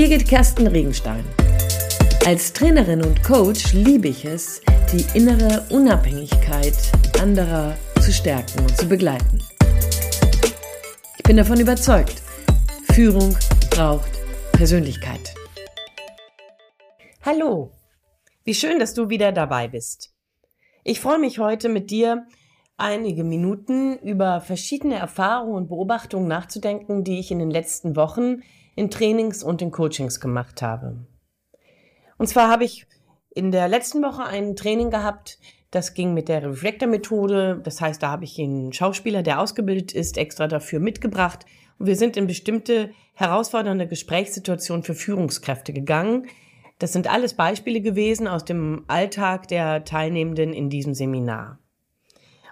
Birgit Kersten Regenstein. Als Trainerin und Coach liebe ich es, die innere Unabhängigkeit anderer zu stärken und zu begleiten. Ich bin davon überzeugt, Führung braucht Persönlichkeit. Hallo, wie schön, dass du wieder dabei bist. Ich freue mich heute mit dir einige Minuten über verschiedene Erfahrungen und Beobachtungen nachzudenken, die ich in den letzten Wochen in Trainings und in Coachings gemacht habe. Und zwar habe ich in der letzten Woche ein Training gehabt, das ging mit der Reflektor-Methode. Das heißt, da habe ich einen Schauspieler, der ausgebildet ist, extra dafür mitgebracht. Und wir sind in bestimmte herausfordernde Gesprächssituationen für Führungskräfte gegangen. Das sind alles Beispiele gewesen aus dem Alltag der Teilnehmenden in diesem Seminar.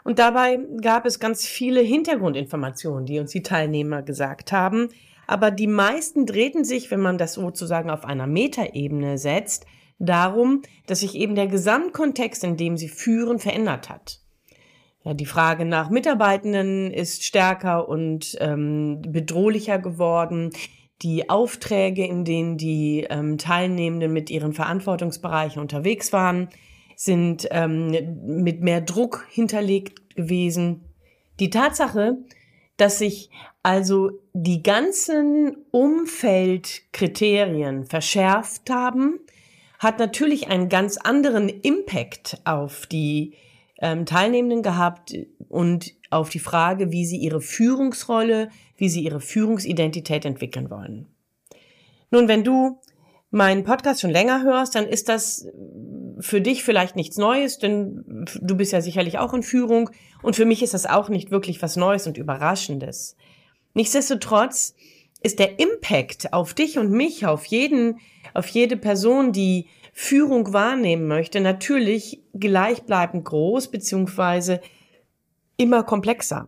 Und dabei gab es ganz viele Hintergrundinformationen, die uns die Teilnehmer gesagt haben. Aber die meisten drehten sich, wenn man das sozusagen auf einer Metaebene setzt, darum, dass sich eben der Gesamtkontext, in dem sie führen, verändert hat. Ja, die Frage nach Mitarbeitenden ist stärker und ähm, bedrohlicher geworden. Die Aufträge, in denen die ähm, Teilnehmenden mit ihren Verantwortungsbereichen unterwegs waren, sind ähm, mit mehr Druck hinterlegt gewesen. Die Tatsache, dass sich also die ganzen Umfeldkriterien verschärft haben, hat natürlich einen ganz anderen Impact auf die ähm, Teilnehmenden gehabt und auf die Frage, wie sie ihre Führungsrolle, wie sie ihre Führungsidentität entwickeln wollen. Nun, wenn du meinen Podcast schon länger hörst, dann ist das für dich vielleicht nichts Neues, denn du bist ja sicherlich auch in Führung und für mich ist das auch nicht wirklich was Neues und Überraschendes. Nichtsdestotrotz ist der Impact auf dich und mich, auf jeden, auf jede Person, die Führung wahrnehmen möchte, natürlich gleichbleibend groß beziehungsweise immer komplexer.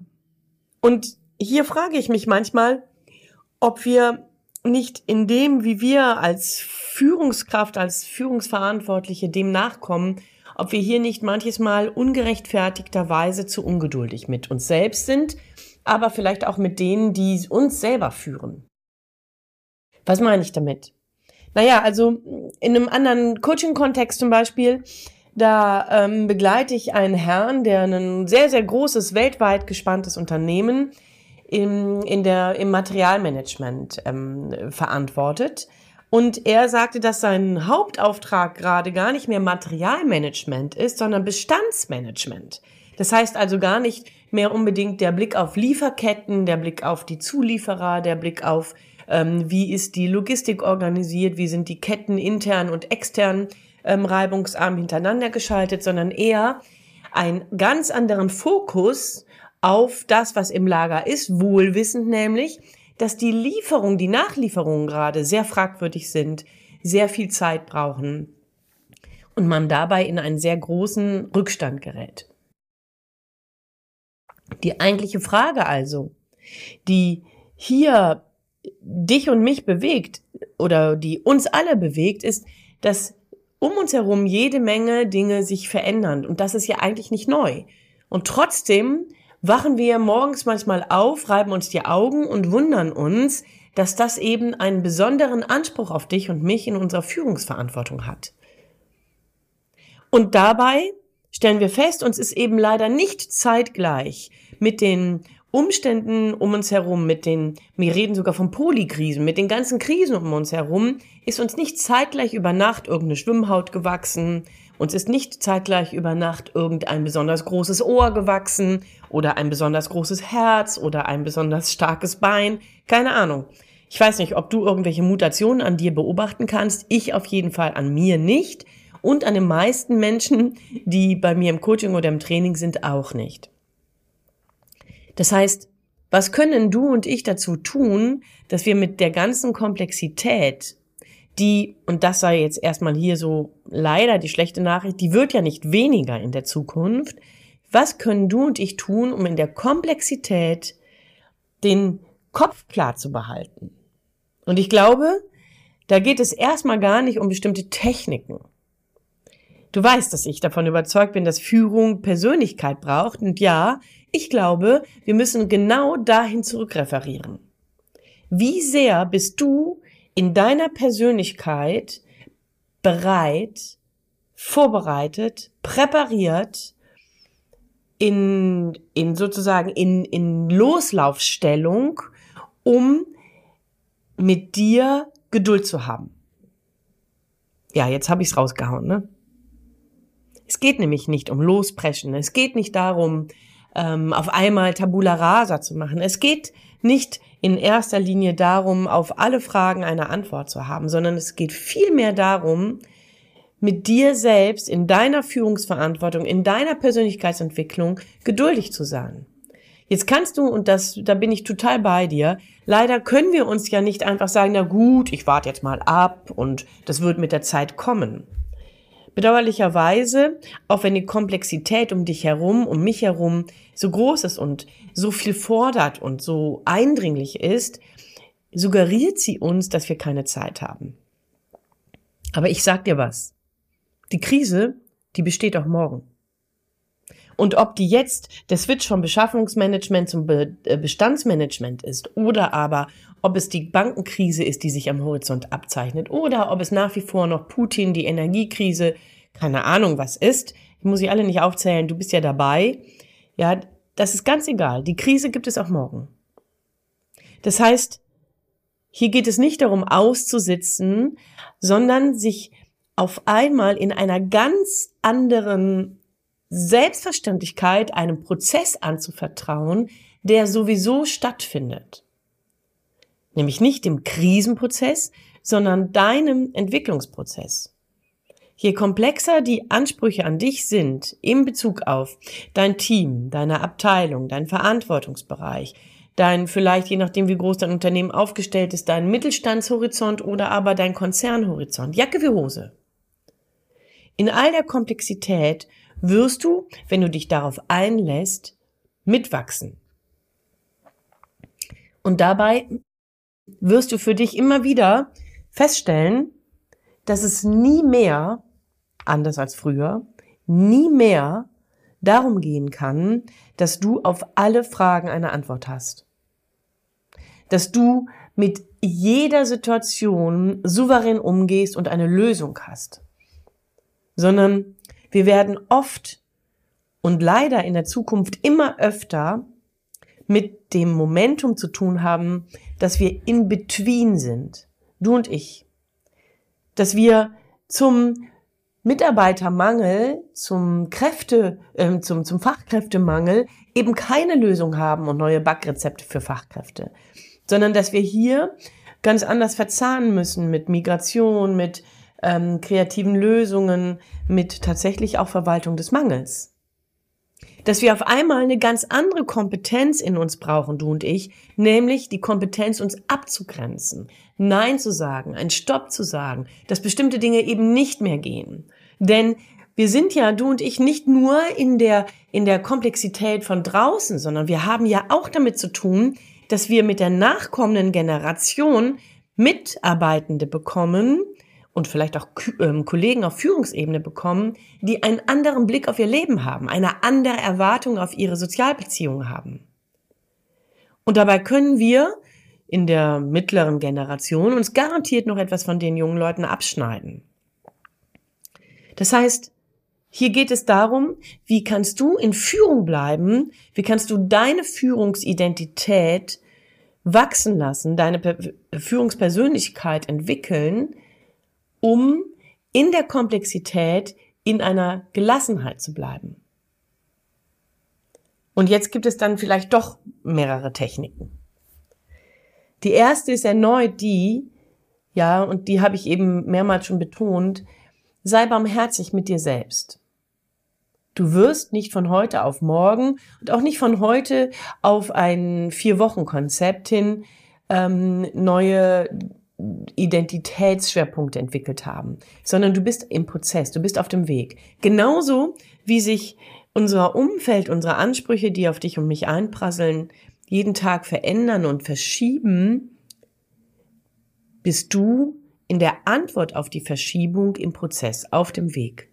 Und hier frage ich mich manchmal, ob wir nicht in dem, wie wir als Führungskraft, als Führungsverantwortliche dem nachkommen, ob wir hier nicht manches Mal ungerechtfertigterweise zu ungeduldig mit uns selbst sind, aber vielleicht auch mit denen, die uns selber führen. Was meine ich damit? Naja, also in einem anderen Coaching-Kontext zum Beispiel, da ähm, begleite ich einen Herrn, der ein sehr, sehr großes, weltweit gespanntes Unternehmen im, in der, im Materialmanagement ähm, verantwortet. Und er sagte, dass sein Hauptauftrag gerade gar nicht mehr Materialmanagement ist, sondern Bestandsmanagement. Das heißt also gar nicht mehr unbedingt der Blick auf Lieferketten, der Blick auf die Zulieferer, der Blick auf, ähm, wie ist die Logistik organisiert, wie sind die Ketten intern und extern ähm, reibungsarm hintereinander geschaltet, sondern eher einen ganz anderen Fokus auf das, was im Lager ist, wohlwissend nämlich, dass die Lieferung, die Nachlieferungen gerade sehr fragwürdig sind, sehr viel Zeit brauchen und man dabei in einen sehr großen Rückstand gerät. Die eigentliche Frage also, die hier dich und mich bewegt oder die uns alle bewegt, ist, dass um uns herum jede Menge Dinge sich verändern. Und das ist ja eigentlich nicht neu. Und trotzdem wachen wir morgens manchmal auf, reiben uns die Augen und wundern uns, dass das eben einen besonderen Anspruch auf dich und mich in unserer Führungsverantwortung hat. Und dabei stellen wir fest, uns ist eben leider nicht zeitgleich mit den Umständen um uns herum, mit den, wir reden sogar von Polykrisen, mit den ganzen Krisen um uns herum, ist uns nicht zeitgleich über Nacht irgendeine Schwimmhaut gewachsen, uns ist nicht zeitgleich über Nacht irgendein besonders großes Ohr gewachsen oder ein besonders großes Herz oder ein besonders starkes Bein. Keine Ahnung. Ich weiß nicht, ob du irgendwelche Mutationen an dir beobachten kannst. Ich auf jeden Fall an mir nicht. Und an den meisten Menschen, die bei mir im Coaching oder im Training sind, auch nicht. Das heißt, was können du und ich dazu tun, dass wir mit der ganzen Komplexität die, und das sei jetzt erstmal hier so leider die schlechte Nachricht, die wird ja nicht weniger in der Zukunft. Was können du und ich tun, um in der Komplexität den Kopf klar zu behalten? Und ich glaube, da geht es erstmal gar nicht um bestimmte Techniken. Du weißt, dass ich davon überzeugt bin, dass Führung Persönlichkeit braucht. Und ja, ich glaube, wir müssen genau dahin zurückreferieren. Wie sehr bist du in deiner Persönlichkeit bereit, vorbereitet, präpariert, in, in sozusagen in, in Loslaufstellung, um mit dir Geduld zu haben. Ja, jetzt habe ich es rausgehauen, ne? Es geht nämlich nicht um Lospreschen. Es geht nicht darum, ähm, auf einmal Tabula rasa zu machen. Es geht nicht in erster Linie darum, auf alle Fragen eine Antwort zu haben, sondern es geht vielmehr darum, mit dir selbst in deiner Führungsverantwortung, in deiner Persönlichkeitsentwicklung geduldig zu sein. Jetzt kannst du, und das, da bin ich total bei dir, leider können wir uns ja nicht einfach sagen, na gut, ich warte jetzt mal ab und das wird mit der Zeit kommen. Bedauerlicherweise, auch wenn die Komplexität um dich herum, um mich herum so groß ist und so viel fordert und so eindringlich ist, suggeriert sie uns, dass wir keine Zeit haben. Aber ich sag dir was. Die Krise, die besteht auch morgen. Und ob die jetzt der Switch vom Beschaffungsmanagement zum Be äh, Bestandsmanagement ist oder aber ob es die Bankenkrise ist, die sich am Horizont abzeichnet oder ob es nach wie vor noch Putin, die Energiekrise, keine Ahnung was ist, ich muss sie alle nicht aufzählen, du bist ja dabei. Ja, das ist ganz egal. Die Krise gibt es auch morgen. Das heißt, hier geht es nicht darum auszusitzen, sondern sich auf einmal in einer ganz anderen Selbstverständlichkeit einem Prozess anzuvertrauen, der sowieso stattfindet. Nämlich nicht dem Krisenprozess, sondern deinem Entwicklungsprozess. Je komplexer die Ansprüche an dich sind in Bezug auf dein Team, deine Abteilung, dein Verantwortungsbereich, dein vielleicht je nachdem wie groß dein Unternehmen aufgestellt ist, dein Mittelstandshorizont oder aber dein Konzernhorizont, Jacke wie Hose. In all der Komplexität wirst du, wenn du dich darauf einlässt, mitwachsen. Und dabei wirst du für dich immer wieder feststellen, dass es nie mehr, anders als früher, nie mehr darum gehen kann, dass du auf alle Fragen eine Antwort hast. Dass du mit jeder Situation souverän umgehst und eine Lösung hast. Sondern wir werden oft und leider in der Zukunft immer öfter mit dem Momentum zu tun haben, dass wir in between sind, du und ich. Dass wir zum Mitarbeitermangel, zum Kräfte, äh, zum, zum Fachkräftemangel eben keine Lösung haben und neue Backrezepte für Fachkräfte, sondern dass wir hier ganz anders verzahnen müssen mit Migration, mit ähm, kreativen Lösungen, mit tatsächlich auch Verwaltung des Mangels dass wir auf einmal eine ganz andere Kompetenz in uns brauchen, du und ich, nämlich die Kompetenz, uns abzugrenzen, Nein zu sagen, einen Stopp zu sagen, dass bestimmte Dinge eben nicht mehr gehen. Denn wir sind ja, du und ich, nicht nur in der, in der Komplexität von draußen, sondern wir haben ja auch damit zu tun, dass wir mit der nachkommenden Generation Mitarbeitende bekommen, und vielleicht auch ähm, Kollegen auf Führungsebene bekommen, die einen anderen Blick auf ihr Leben haben, eine andere Erwartung auf ihre Sozialbeziehungen haben. Und dabei können wir in der mittleren Generation uns garantiert noch etwas von den jungen Leuten abschneiden. Das heißt, hier geht es darum, wie kannst du in Führung bleiben, wie kannst du deine Führungsidentität wachsen lassen, deine Führungspersönlichkeit entwickeln, um in der Komplexität in einer Gelassenheit zu bleiben. Und jetzt gibt es dann vielleicht doch mehrere Techniken. Die erste ist erneut die, ja, und die habe ich eben mehrmals schon betont, sei barmherzig mit dir selbst. Du wirst nicht von heute auf morgen und auch nicht von heute auf ein Vier-Wochen-Konzept hin ähm, neue Identitätsschwerpunkte entwickelt haben, sondern du bist im Prozess, du bist auf dem Weg. Genauso wie sich unser Umfeld, unsere Ansprüche, die auf dich und mich einprasseln, jeden Tag verändern und verschieben, bist du in der Antwort auf die Verschiebung im Prozess, auf dem Weg,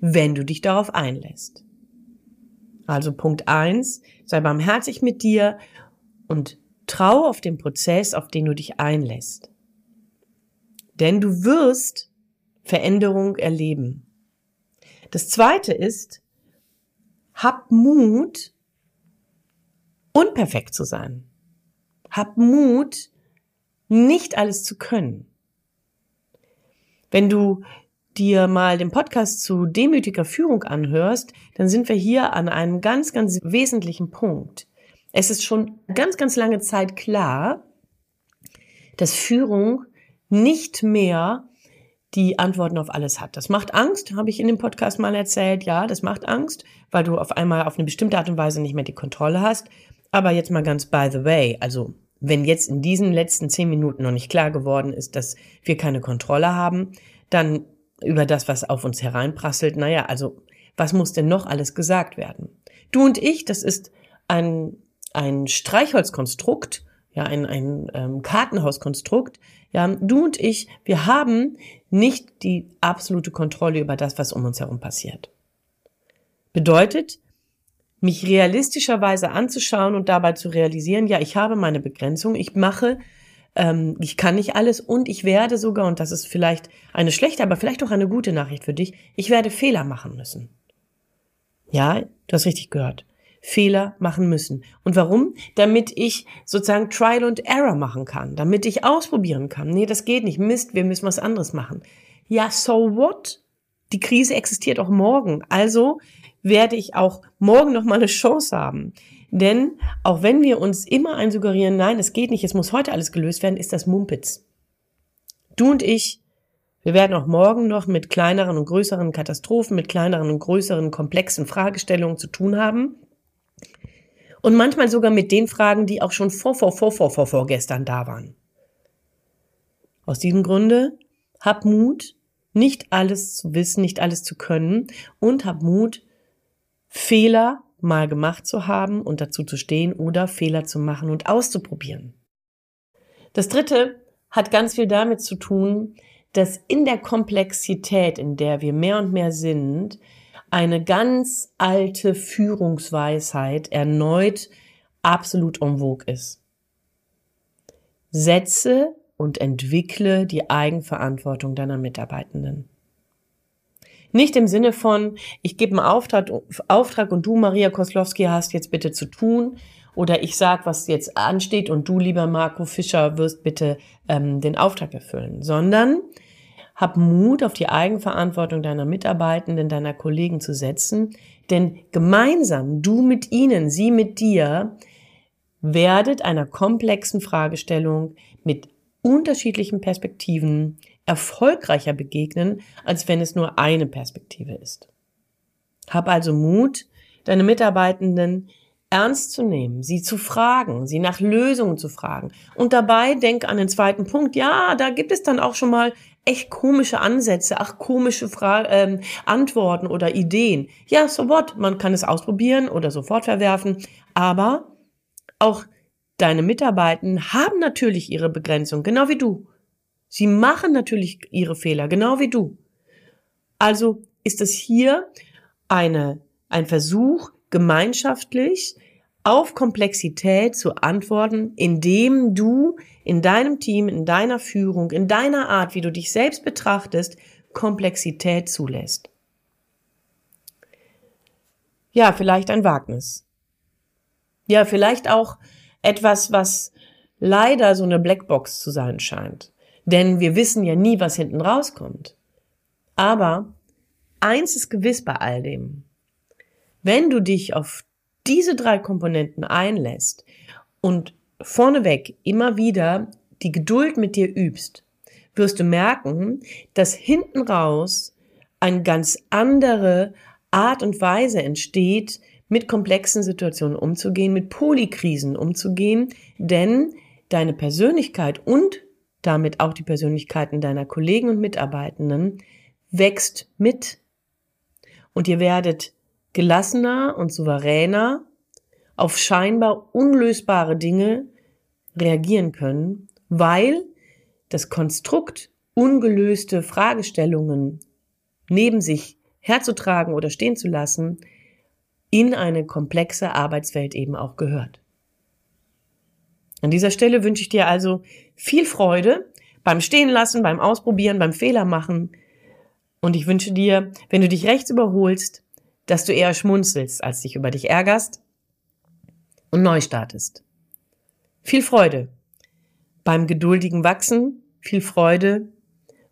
wenn du dich darauf einlässt. Also Punkt eins: sei barmherzig mit dir und trau auf den Prozess, auf den du dich einlässt. Denn du wirst Veränderung erleben. Das zweite ist, hab Mut, unperfekt zu sein. Hab Mut, nicht alles zu können. Wenn du dir mal den Podcast zu demütiger Führung anhörst, dann sind wir hier an einem ganz, ganz wesentlichen Punkt. Es ist schon ganz, ganz lange Zeit klar, dass Führung nicht mehr die Antworten auf alles hat. Das macht Angst, habe ich in dem Podcast mal erzählt. Ja, das macht Angst, weil du auf einmal auf eine bestimmte Art und Weise nicht mehr die Kontrolle hast. Aber jetzt mal ganz by the way, also wenn jetzt in diesen letzten zehn Minuten noch nicht klar geworden ist, dass wir keine Kontrolle haben, dann über das, was auf uns hereinprasselt, naja, also was muss denn noch alles gesagt werden? Du und ich, das ist ein, ein Streichholzkonstrukt, ja, ein, ein ähm, Kartenhauskonstrukt. Ja, du und ich, wir haben nicht die absolute Kontrolle über das, was um uns herum passiert. Bedeutet, mich realistischerweise anzuschauen und dabei zu realisieren, ja, ich habe meine Begrenzung, ich mache, ähm, ich kann nicht alles und ich werde sogar, und das ist vielleicht eine schlechte, aber vielleicht auch eine gute Nachricht für dich, ich werde Fehler machen müssen. Ja, du hast richtig gehört. Fehler machen müssen. Und warum? Damit ich sozusagen Trial and Error machen kann, damit ich ausprobieren kann. Nee, das geht nicht. Mist, wir müssen was anderes machen. Ja, so what? Die Krise existiert auch morgen. Also werde ich auch morgen noch mal eine Chance haben. Denn auch wenn wir uns immer einsuggerieren, nein, es geht nicht, es muss heute alles gelöst werden, ist das Mumpitz. Du und ich, wir werden auch morgen noch mit kleineren und größeren Katastrophen, mit kleineren und größeren komplexen Fragestellungen zu tun haben. Und manchmal sogar mit den Fragen, die auch schon vor, vor, vor, vor, vor, vor gestern da waren. Aus diesem Grunde, hab Mut, nicht alles zu wissen, nicht alles zu können und hab Mut, Fehler mal gemacht zu haben und dazu zu stehen oder Fehler zu machen und auszuprobieren. Das dritte hat ganz viel damit zu tun, dass in der Komplexität, in der wir mehr und mehr sind, eine ganz alte Führungsweisheit erneut absolut en vogue ist. Setze und entwickle die Eigenverantwortung deiner Mitarbeitenden. Nicht im Sinne von, ich gebe einen Auftrag, Auftrag und du, Maria Koslowski, hast jetzt bitte zu tun. Oder ich sag, was jetzt ansteht und du, lieber Marco Fischer, wirst bitte ähm, den Auftrag erfüllen. Sondern hab Mut, auf die Eigenverantwortung deiner Mitarbeitenden, deiner Kollegen zu setzen, denn gemeinsam, du mit ihnen, sie mit dir, werdet einer komplexen Fragestellung mit unterschiedlichen Perspektiven erfolgreicher begegnen, als wenn es nur eine Perspektive ist. Hab also Mut, deine Mitarbeitenden ernst zu nehmen, sie zu fragen, sie nach Lösungen zu fragen. Und dabei denk an den zweiten Punkt. Ja, da gibt es dann auch schon mal echt komische Ansätze, ach komische Fra ähm, Antworten oder Ideen. Ja, so what? Man kann es ausprobieren oder sofort verwerfen. Aber auch deine Mitarbeiter haben natürlich ihre Begrenzung, genau wie du. Sie machen natürlich ihre Fehler, genau wie du. Also ist es hier eine, ein Versuch, gemeinschaftlich auf Komplexität zu antworten, indem du in deinem Team, in deiner Führung, in deiner Art, wie du dich selbst betrachtest, Komplexität zulässt. Ja, vielleicht ein Wagnis. Ja, vielleicht auch etwas, was leider so eine Blackbox zu sein scheint. Denn wir wissen ja nie, was hinten rauskommt. Aber eins ist gewiss bei all dem. Wenn du dich auf diese drei Komponenten einlässt und vorneweg immer wieder die Geduld mit dir übst, wirst du merken, dass hinten raus eine ganz andere Art und Weise entsteht, mit komplexen Situationen umzugehen, mit Polykrisen umzugehen, denn deine Persönlichkeit und damit auch die Persönlichkeiten deiner Kollegen und Mitarbeitenden wächst mit. Und ihr werdet gelassener und souveräner auf scheinbar unlösbare Dinge reagieren können, weil das Konstrukt ungelöste Fragestellungen neben sich herzutragen oder stehen zu lassen, in eine komplexe Arbeitswelt eben auch gehört. An dieser Stelle wünsche ich dir also viel Freude beim Stehen lassen, beim Ausprobieren, beim Fehler machen. Und ich wünsche dir, wenn du dich rechts überholst, dass du eher schmunzelst, als dich über dich ärgerst und neu startest. Viel Freude beim geduldigen Wachsen, viel Freude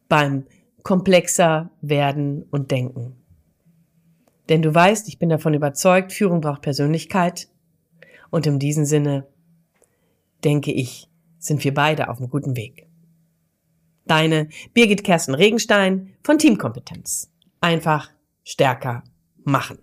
beim komplexer werden und denken. Denn du weißt, ich bin davon überzeugt, Führung braucht Persönlichkeit. Und in diesem Sinne, denke ich, sind wir beide auf einem guten Weg. Deine Birgit Kersten Regenstein von Teamkompetenz. Einfach stärker machen.